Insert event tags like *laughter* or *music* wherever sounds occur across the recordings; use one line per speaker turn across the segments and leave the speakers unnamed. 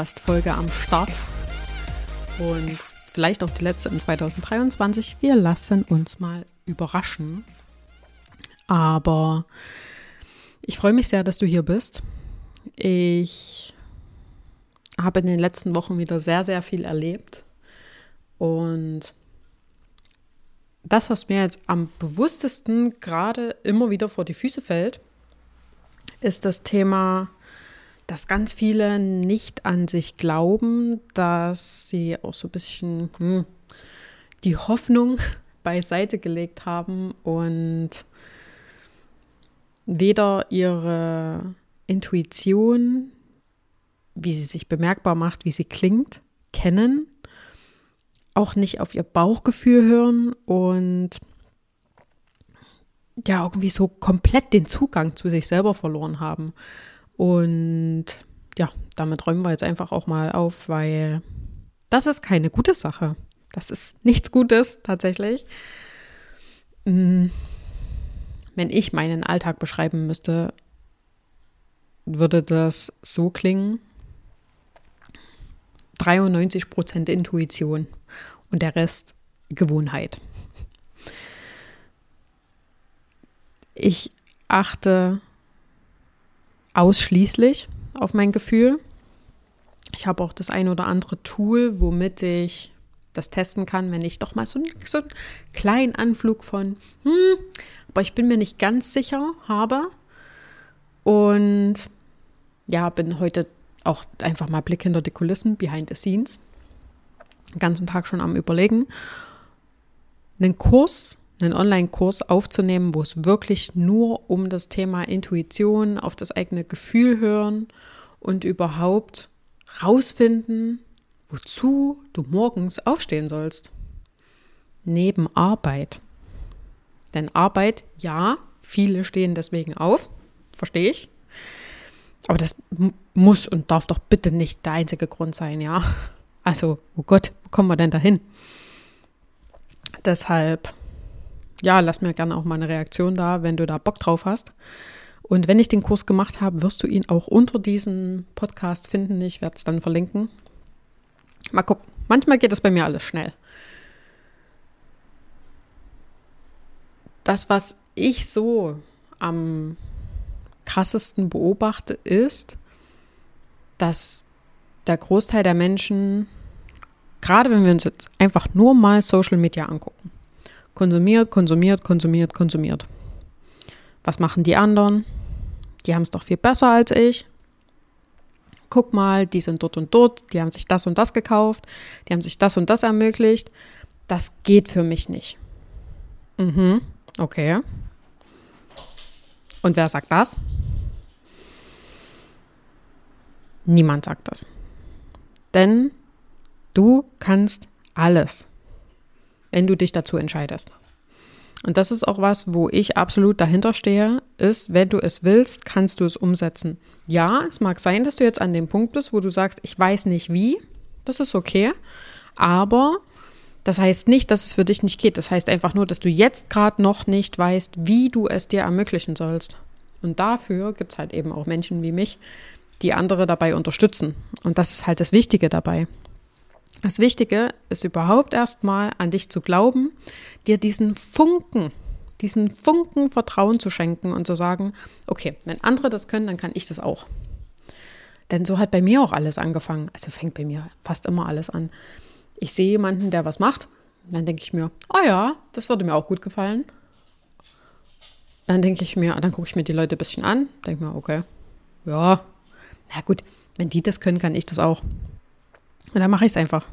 Podcast-Folge am Start. Und vielleicht auch die letzte in 2023. Wir lassen uns mal überraschen. Aber ich freue mich sehr, dass du hier bist. Ich habe in den letzten Wochen wieder sehr, sehr viel erlebt. Und das, was mir jetzt am bewusstesten gerade immer wieder vor die Füße fällt, ist das Thema, dass ganz viele nicht an sich glauben, dass sie auch so ein bisschen hm, die Hoffnung *laughs* beiseite gelegt haben und weder ihre Intuition, wie sie sich bemerkbar macht, wie sie klingt, kennen, auch nicht auf ihr Bauchgefühl hören und ja, irgendwie so komplett den Zugang zu sich selber verloren haben. Und ja, damit räumen wir jetzt einfach auch mal auf, weil das ist keine gute Sache. Das ist nichts Gutes tatsächlich. Mm, wenn ich meinen Alltag beschreiben müsste, würde das so klingen. 93 Prozent Intuition und der Rest Gewohnheit. Ich achte ausschließlich auf mein Gefühl. Ich habe auch das ein oder andere Tool, womit ich das testen kann, wenn ich doch mal so, so einen kleinen Anflug von, hm, aber ich bin mir nicht ganz sicher habe. Und ja, bin heute auch einfach mal Blick hinter die Kulissen, behind the scenes. Den ganzen Tag schon am Überlegen. Einen Kurs einen Online-Kurs aufzunehmen, wo es wirklich nur um das Thema Intuition, auf das eigene Gefühl hören und überhaupt rausfinden, wozu du morgens aufstehen sollst. Neben Arbeit. Denn Arbeit, ja, viele stehen deswegen auf, verstehe ich. Aber das muss und darf doch bitte nicht der einzige Grund sein, ja. Also, oh Gott, wo kommen wir denn dahin? Deshalb ja, lass mir gerne auch mal eine Reaktion da, wenn du da Bock drauf hast. Und wenn ich den Kurs gemacht habe, wirst du ihn auch unter diesem Podcast finden. Ich werde es dann verlinken. Mal gucken. Manchmal geht es bei mir alles schnell. Das, was ich so am krassesten beobachte, ist, dass der Großteil der Menschen, gerade wenn wir uns jetzt einfach nur mal Social Media angucken, Konsumiert, konsumiert, konsumiert, konsumiert. Was machen die anderen? Die haben es doch viel besser als ich. Guck mal, die sind dort und dort, die haben sich das und das gekauft, die haben sich das und das ermöglicht. Das geht für mich nicht. Mhm, okay. Und wer sagt das? Niemand sagt das. Denn du kannst alles wenn du dich dazu entscheidest. Und das ist auch was, wo ich absolut dahinter stehe, ist, wenn du es willst, kannst du es umsetzen. Ja, es mag sein, dass du jetzt an dem Punkt bist, wo du sagst, ich weiß nicht wie, das ist okay, aber das heißt nicht, dass es für dich nicht geht. Das heißt einfach nur, dass du jetzt gerade noch nicht weißt, wie du es dir ermöglichen sollst. Und dafür gibt es halt eben auch Menschen wie mich, die andere dabei unterstützen. Und das ist halt das Wichtige dabei. Das Wichtige ist überhaupt erstmal an dich zu glauben, dir diesen Funken, diesen Funken Vertrauen zu schenken und zu sagen, okay, wenn andere das können, dann kann ich das auch. Denn so hat bei mir auch alles angefangen. Also fängt bei mir fast immer alles an. Ich sehe jemanden, der was macht, dann denke ich mir, oh ja, das würde mir auch gut gefallen. Dann denke ich mir, dann gucke ich mir die Leute ein bisschen an, denke mir, okay, ja, na gut, wenn die das können, kann ich das auch. Und dann mache ich es einfach.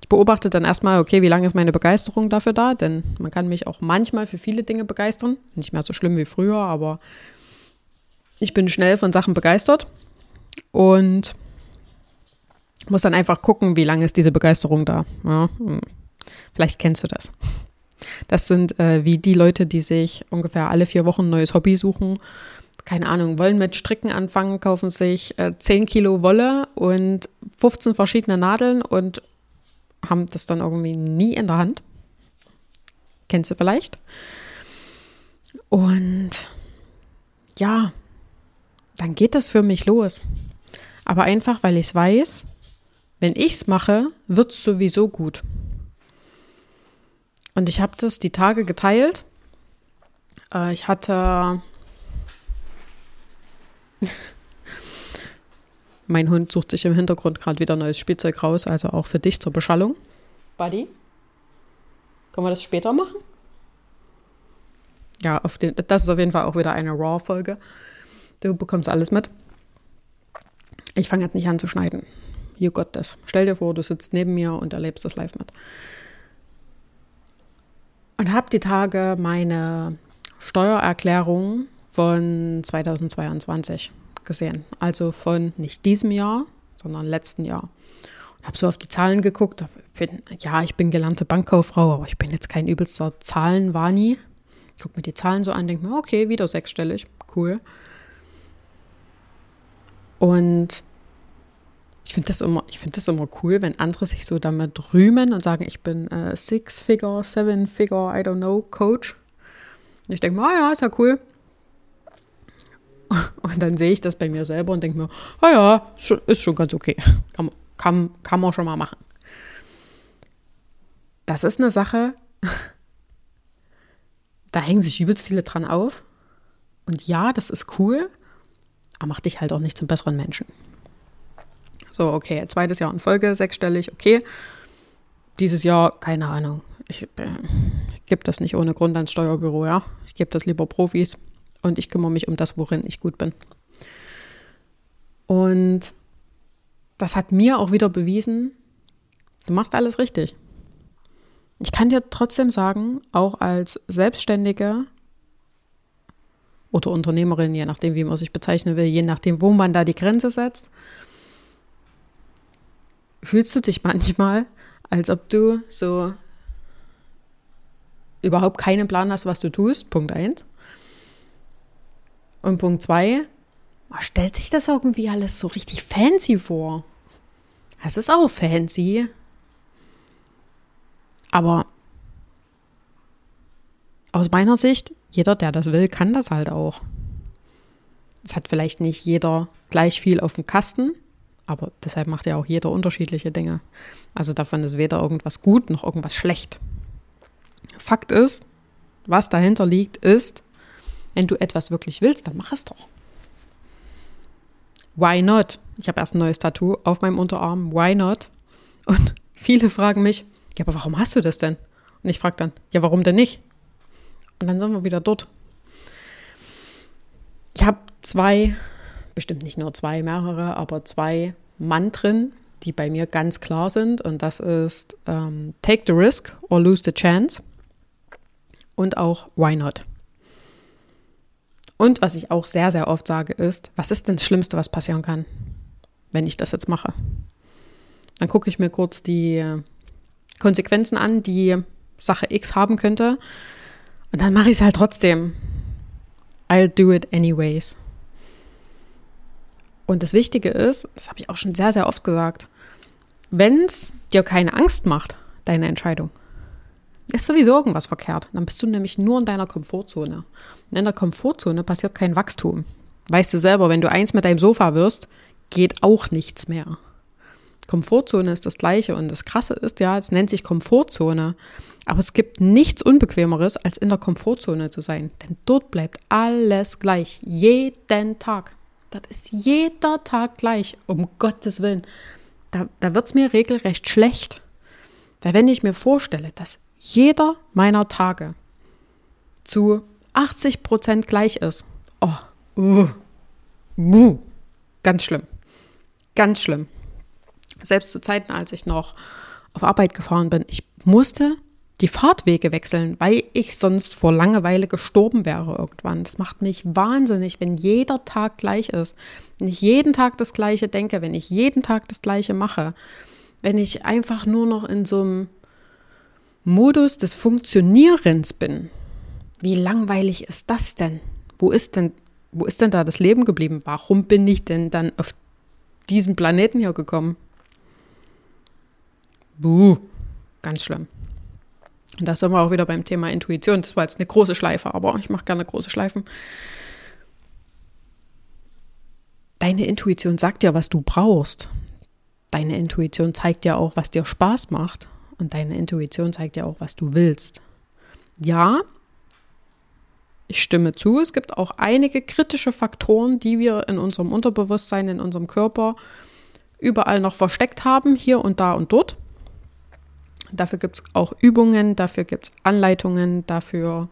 Ich beobachte dann erstmal, okay, wie lange ist meine Begeisterung dafür da? Denn man kann mich auch manchmal für viele Dinge begeistern. Nicht mehr so schlimm wie früher, aber ich bin schnell von Sachen begeistert und muss dann einfach gucken, wie lange ist diese Begeisterung da. Ja, hm. vielleicht kennst du das. Das sind äh, wie die Leute, die sich ungefähr alle vier Wochen ein neues Hobby suchen keine Ahnung, wollen mit Stricken anfangen, kaufen sich äh, 10 Kilo Wolle und 15 verschiedene Nadeln und haben das dann irgendwie nie in der Hand. Kennst du vielleicht? Und ja, dann geht das für mich los. Aber einfach, weil ich es weiß, wenn ich es mache, wird es sowieso gut. Und ich habe das die Tage geteilt. Äh, ich hatte. *laughs* mein Hund sucht sich im Hintergrund gerade wieder neues Spielzeug raus, also auch für dich zur Beschallung. Buddy, können wir das später machen? Ja, auf den, das ist auf jeden Fall auch wieder eine Raw-Folge. Du bekommst alles mit. Ich fange jetzt nicht an zu schneiden. You got this. Stell dir vor, du sitzt neben mir und erlebst das live mit. Und habe die Tage meine Steuererklärung von 2022 gesehen. Also von nicht diesem Jahr, sondern letzten Jahr. Und habe so auf die Zahlen geguckt. Bin, ja, ich bin gelernte Bankkauffrau, aber ich bin jetzt kein übelster Zahlenwani. Guck mir die Zahlen so an, denke mir, okay, wieder sechsstellig, cool. Und ich finde das, immer, find das immer cool, wenn andere sich so damit rühmen und sagen, ich bin äh, Six-Figure, Seven-Figure, I don't know, Coach. Und ich denke mir, ah ja, ist ja cool. *laughs* Und dann sehe ich das bei mir selber und denke mir, ah ja, ist schon ganz okay. Kann, kann, kann man schon mal machen. Das ist eine Sache, *laughs* da hängen sich übelst viele dran auf. Und ja, das ist cool, aber macht dich halt auch nicht zum besseren Menschen. So, okay, zweites Jahr in Folge, sechsstellig, okay. Dieses Jahr, keine Ahnung. Ich, äh, gebe das nicht ohne Grund ans Steuerbüro, ja. Ich gebe das lieber Profis und ich kümmere mich um das, worin ich gut bin. Und das hat mir auch wieder bewiesen, du machst alles richtig. Ich kann dir trotzdem sagen, auch als Selbstständige oder Unternehmerin, je nachdem, wie man sich bezeichnen will, je nachdem, wo man da die Grenze setzt, fühlst du dich manchmal, als ob du so überhaupt keinen Plan hast, was du tust. Punkt 1. Und Punkt 2, man stellt sich das irgendwie alles so richtig fancy vor. Es ist auch fancy. Aber aus meiner Sicht, jeder, der das will, kann das halt auch. Es hat vielleicht nicht jeder gleich viel auf dem Kasten, aber deshalb macht ja auch jeder unterschiedliche Dinge. Also davon ist weder irgendwas gut noch irgendwas schlecht. Fakt ist, was dahinter liegt, ist, wenn du etwas wirklich willst, dann mach es doch. Why not? Ich habe erst ein neues Tattoo auf meinem Unterarm. Why not? Und *laughs* viele fragen mich, ja, aber warum hast du das denn? Und ich frage dann, ja, warum denn nicht? Und dann sind wir wieder dort. Ich habe zwei bestimmt nicht nur zwei, mehrere, aber zwei Mantren, die bei mir ganz klar sind. Und das ist ähm, Take the Risk or Lose the Chance und auch Why Not. Und was ich auch sehr, sehr oft sage, ist, was ist denn das Schlimmste, was passieren kann, wenn ich das jetzt mache? Dann gucke ich mir kurz die Konsequenzen an, die Sache X haben könnte. Und dann mache ich es halt trotzdem. I'll do it anyways. Und das Wichtige ist, das habe ich auch schon sehr, sehr oft gesagt, wenn es dir keine Angst macht, deine Entscheidung, ist sowieso irgendwas verkehrt. Dann bist du nämlich nur in deiner Komfortzone. Und in der Komfortzone passiert kein Wachstum. Weißt du selber, wenn du eins mit deinem Sofa wirst, geht auch nichts mehr. Komfortzone ist das Gleiche. Und das Krasse ist ja, es nennt sich Komfortzone. Aber es gibt nichts Unbequemeres, als in der Komfortzone zu sein. Denn dort bleibt alles gleich. Jeden Tag. Das ist jeder Tag gleich, um Gottes Willen. Da, da wird es mir regelrecht schlecht. Weil wenn ich mir vorstelle, dass jeder meiner Tage zu 80 Prozent gleich ist, oh, uh, ganz schlimm. Ganz schlimm. Selbst zu Zeiten, als ich noch auf Arbeit gefahren bin, ich musste die Fahrtwege wechseln, weil ich sonst vor Langeweile gestorben wäre irgendwann. Das macht mich wahnsinnig, wenn jeder Tag gleich ist. Wenn ich jeden Tag das Gleiche denke, wenn ich jeden Tag das Gleiche mache, wenn ich einfach nur noch in so einem Modus des Funktionierens bin. Wie langweilig ist das denn? Wo ist denn, wo ist denn da das Leben geblieben? Warum bin ich denn dann auf diesen Planeten hier gekommen? Buh, ganz schlimm. Und da sind wir auch wieder beim Thema Intuition. Das war jetzt eine große Schleife, aber ich mache gerne große Schleifen. Deine Intuition sagt dir, was du brauchst. Deine Intuition zeigt dir auch, was dir Spaß macht. Und deine Intuition zeigt dir auch, was du willst. Ja, ich stimme zu, es gibt auch einige kritische Faktoren, die wir in unserem Unterbewusstsein, in unserem Körper überall noch versteckt haben, hier und da und dort. Dafür gibt es auch Übungen, dafür gibt es Anleitungen, dafür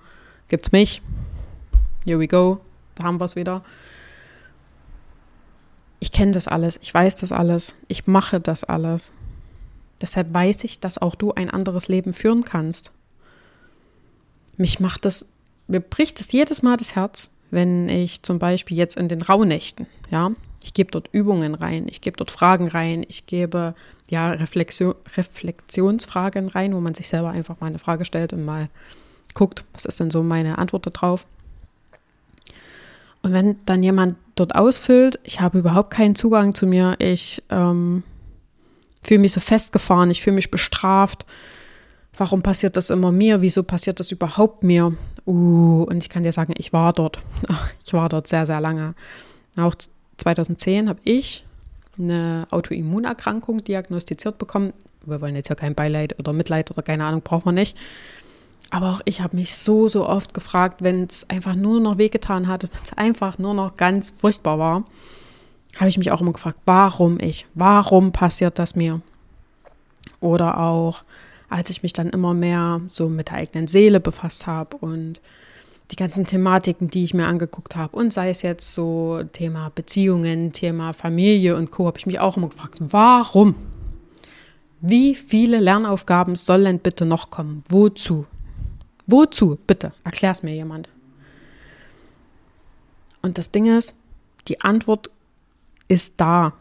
gibt es mich. Here we go, da haben wir es wieder. Ich kenne das alles, ich weiß das alles, ich mache das alles. Deshalb weiß ich, dass auch du ein anderes Leben führen kannst. Mich macht das, mir bricht es jedes Mal das Herz, wenn ich zum Beispiel jetzt in den Rauhnächten, ja, ich gebe dort Übungen rein, ich gebe dort Fragen rein, ich gebe ja Reflexion, Reflexionsfragen rein, wo man sich selber einfach mal eine Frage stellt und mal guckt, was ist denn so meine Antwort darauf. Und wenn dann jemand dort ausfüllt, ich habe überhaupt keinen Zugang zu mir, ich ähm, fühle mich so festgefahren, ich fühle mich bestraft. Warum passiert das immer mir? Wieso passiert das überhaupt mir? Uh, und ich kann dir sagen, ich war dort. Ich war dort sehr, sehr lange. Auch 2010 habe ich eine Autoimmunerkrankung diagnostiziert bekommen. Wir wollen jetzt ja kein Beileid oder Mitleid oder keine Ahnung, brauchen wir nicht. Aber auch ich habe mich so, so oft gefragt, wenn es einfach nur noch wehgetan hat, wenn es einfach nur noch ganz furchtbar war, habe ich mich auch immer gefragt, warum ich? Warum passiert das mir? Oder auch, als ich mich dann immer mehr so mit der eigenen Seele befasst habe und die ganzen Thematiken, die ich mir angeguckt habe. Und sei es jetzt so Thema Beziehungen, Thema Familie und Co., habe ich mich auch immer gefragt, warum? Wie viele Lernaufgaben sollen bitte noch kommen? Wozu? Wozu? Bitte, erklär es mir jemand. Und das Ding ist, die Antwort ist da.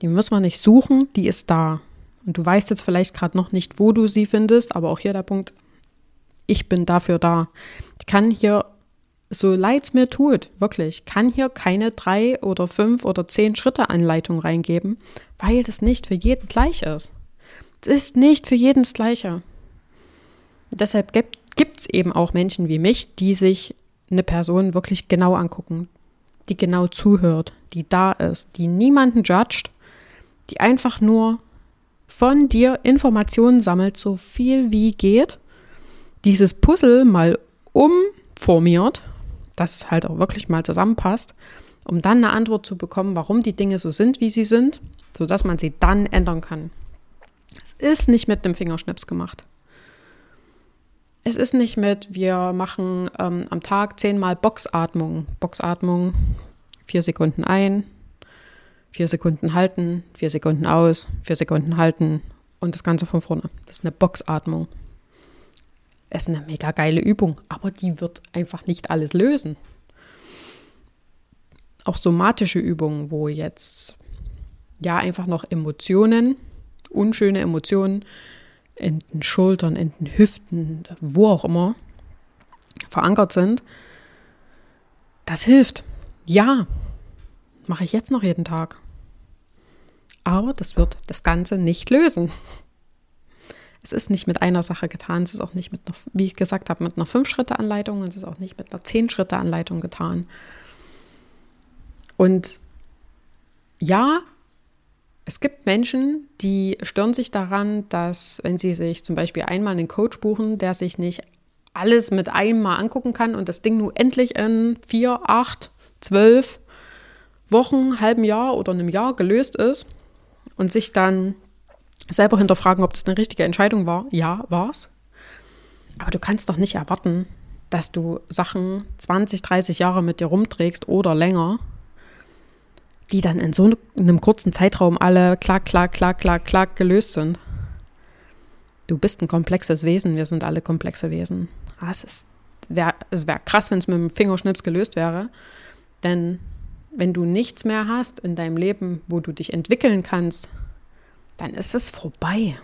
Die müssen wir nicht suchen, die ist da. Und du weißt jetzt vielleicht gerade noch nicht, wo du sie findest, aber auch hier der Punkt, ich bin dafür da. Ich kann hier, so leid es mir tut, wirklich, kann hier keine drei oder fünf oder zehn Schritte Anleitung reingeben, weil das nicht für jeden gleich ist. Es ist nicht für jeden das Gleiche. Deshalb gibt es eben auch Menschen wie mich, die sich eine Person wirklich genau angucken, die genau zuhört, die da ist, die niemanden judgt, die einfach nur von dir Informationen sammelt, so viel wie geht dieses Puzzle mal umformiert, dass es halt auch wirklich mal zusammenpasst, um dann eine Antwort zu bekommen, warum die Dinge so sind, wie sie sind, sodass man sie dann ändern kann. Es ist nicht mit einem Fingerschnips gemacht. Es ist nicht mit, wir machen ähm, am Tag zehnmal Boxatmung. Boxatmung, vier Sekunden ein, vier Sekunden halten, vier Sekunden aus, vier Sekunden halten und das Ganze von vorne. Das ist eine Boxatmung ist eine mega geile Übung, aber die wird einfach nicht alles lösen. Auch somatische Übungen, wo jetzt ja einfach noch Emotionen, unschöne Emotionen in den Schultern, in den Hüften, wo auch immer verankert sind, das hilft. Ja, mache ich jetzt noch jeden Tag. Aber das wird das Ganze nicht lösen. Es ist nicht mit einer Sache getan, es ist auch nicht mit einer, wie ich gesagt habe, mit einer Fünf-Schritte-Anleitung es ist auch nicht mit einer Zehn-Schritte-Anleitung getan. Und ja, es gibt Menschen, die stören sich daran, dass, wenn sie sich zum Beispiel einmal einen Coach buchen, der sich nicht alles mit einmal angucken kann und das Ding nur endlich in vier, acht, zwölf Wochen, halben Jahr oder einem Jahr gelöst ist und sich dann selber hinterfragen, ob das eine richtige Entscheidung war. Ja, war es. Aber du kannst doch nicht erwarten, dass du Sachen 20, 30 Jahre mit dir rumträgst oder länger, die dann in so einem kurzen Zeitraum alle klack, klack, klack, klack, klack gelöst sind. Du bist ein komplexes Wesen, wir sind alle komplexe Wesen. Ah, es wäre wär krass, wenn es mit dem Fingerschnips gelöst wäre. Denn wenn du nichts mehr hast in deinem Leben, wo du dich entwickeln kannst, dann ist es vorbei.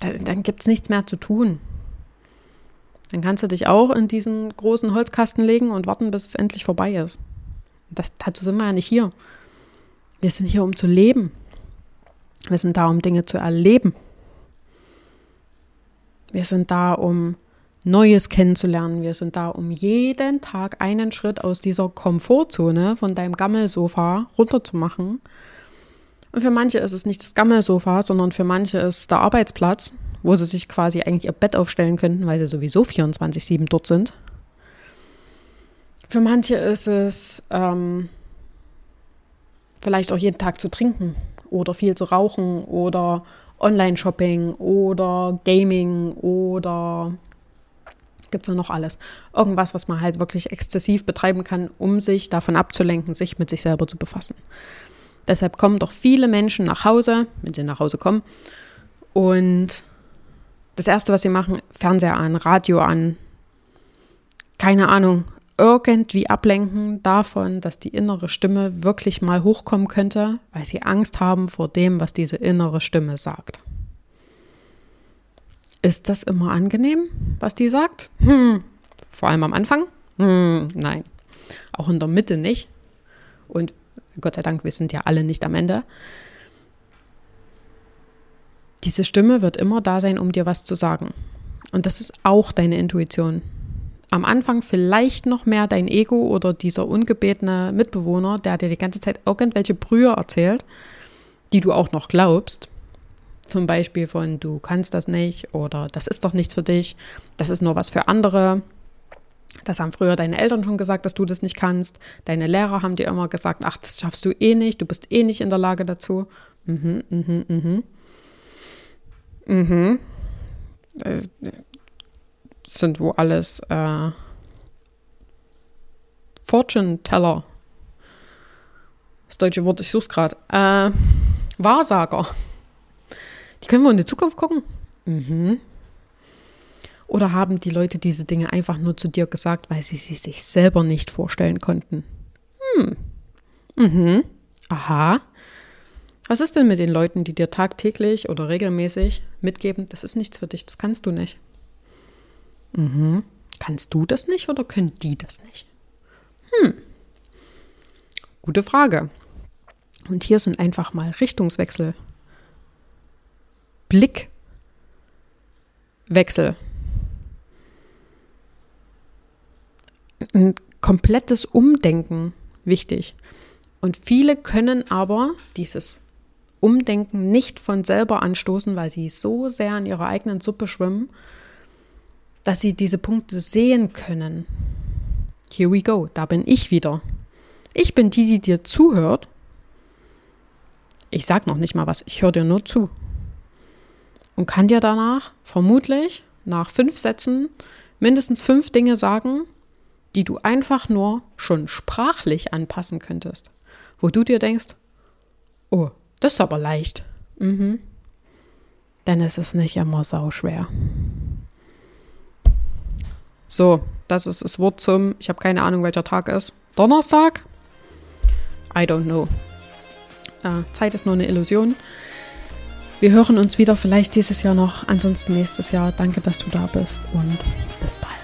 Dann, dann gibt es nichts mehr zu tun. Dann kannst du dich auch in diesen großen Holzkasten legen und warten, bis es endlich vorbei ist. Das, dazu sind wir ja nicht hier. Wir sind hier, um zu leben. Wir sind da, um Dinge zu erleben. Wir sind da, um Neues kennenzulernen. Wir sind da, um jeden Tag einen Schritt aus dieser Komfortzone von deinem Gammelsofa runterzumachen. Und für manche ist es nicht das Gammelsofa, sondern für manche ist es der Arbeitsplatz, wo sie sich quasi eigentlich ihr Bett aufstellen könnten, weil sie sowieso 24-7 dort sind. Für manche ist es ähm, vielleicht auch jeden Tag zu trinken oder viel zu rauchen oder Online-Shopping oder Gaming oder gibt es noch alles. Irgendwas, was man halt wirklich exzessiv betreiben kann, um sich davon abzulenken, sich mit sich selber zu befassen. Deshalb kommen doch viele Menschen nach Hause, wenn sie nach Hause kommen, und das Erste, was sie machen, Fernseher an, Radio an, keine Ahnung, irgendwie ablenken davon, dass die innere Stimme wirklich mal hochkommen könnte, weil sie Angst haben vor dem, was diese innere Stimme sagt. Ist das immer angenehm, was die sagt? Hm. Vor allem am Anfang? Hm, nein. Auch in der Mitte nicht. Und Gott sei Dank, wir sind ja alle nicht am Ende. Diese Stimme wird immer da sein, um dir was zu sagen. Und das ist auch deine Intuition. Am Anfang vielleicht noch mehr dein Ego oder dieser ungebetene Mitbewohner, der dir die ganze Zeit irgendwelche Brühe erzählt, die du auch noch glaubst. Zum Beispiel von du kannst das nicht oder das ist doch nichts für dich, das ist nur was für andere. Das haben früher deine Eltern schon gesagt, dass du das nicht kannst. Deine Lehrer haben dir immer gesagt, ach, das schaffst du eh nicht, du bist eh nicht in der Lage dazu. Mhm, mhm, mhm. Mhm. Das sind wo alles äh, Fortune Teller. Das deutsche Wort, ich suche es gerade. Äh, Wahrsager. Die können wir in die Zukunft gucken. Mhm. Oder haben die Leute diese Dinge einfach nur zu dir gesagt, weil sie sie sich selber nicht vorstellen konnten? Hm. Mhm. Aha. Was ist denn mit den Leuten, die dir tagtäglich oder regelmäßig mitgeben, das ist nichts für dich, das kannst du nicht? Mhm. Kannst du das nicht oder können die das nicht? Hm. Gute Frage. Und hier sind einfach mal Richtungswechsel. Blickwechsel. Ein komplettes Umdenken wichtig. Und viele können aber dieses Umdenken nicht von selber anstoßen, weil sie so sehr in ihrer eigenen Suppe schwimmen, dass sie diese Punkte sehen können. Here we go, da bin ich wieder. Ich bin die, die dir zuhört. Ich sag noch nicht mal was, ich höre dir nur zu. Und kann dir danach vermutlich nach fünf Sätzen mindestens fünf Dinge sagen, die du einfach nur schon sprachlich anpassen könntest. Wo du dir denkst, oh, das ist aber leicht. Mhm. Denn es ist nicht immer sauschwer. So, das ist das Wort zum, ich habe keine Ahnung, welcher Tag ist. Donnerstag? I don't know. Äh, Zeit ist nur eine Illusion. Wir hören uns wieder vielleicht dieses Jahr noch, ansonsten nächstes Jahr. Danke, dass du da bist und bis bald.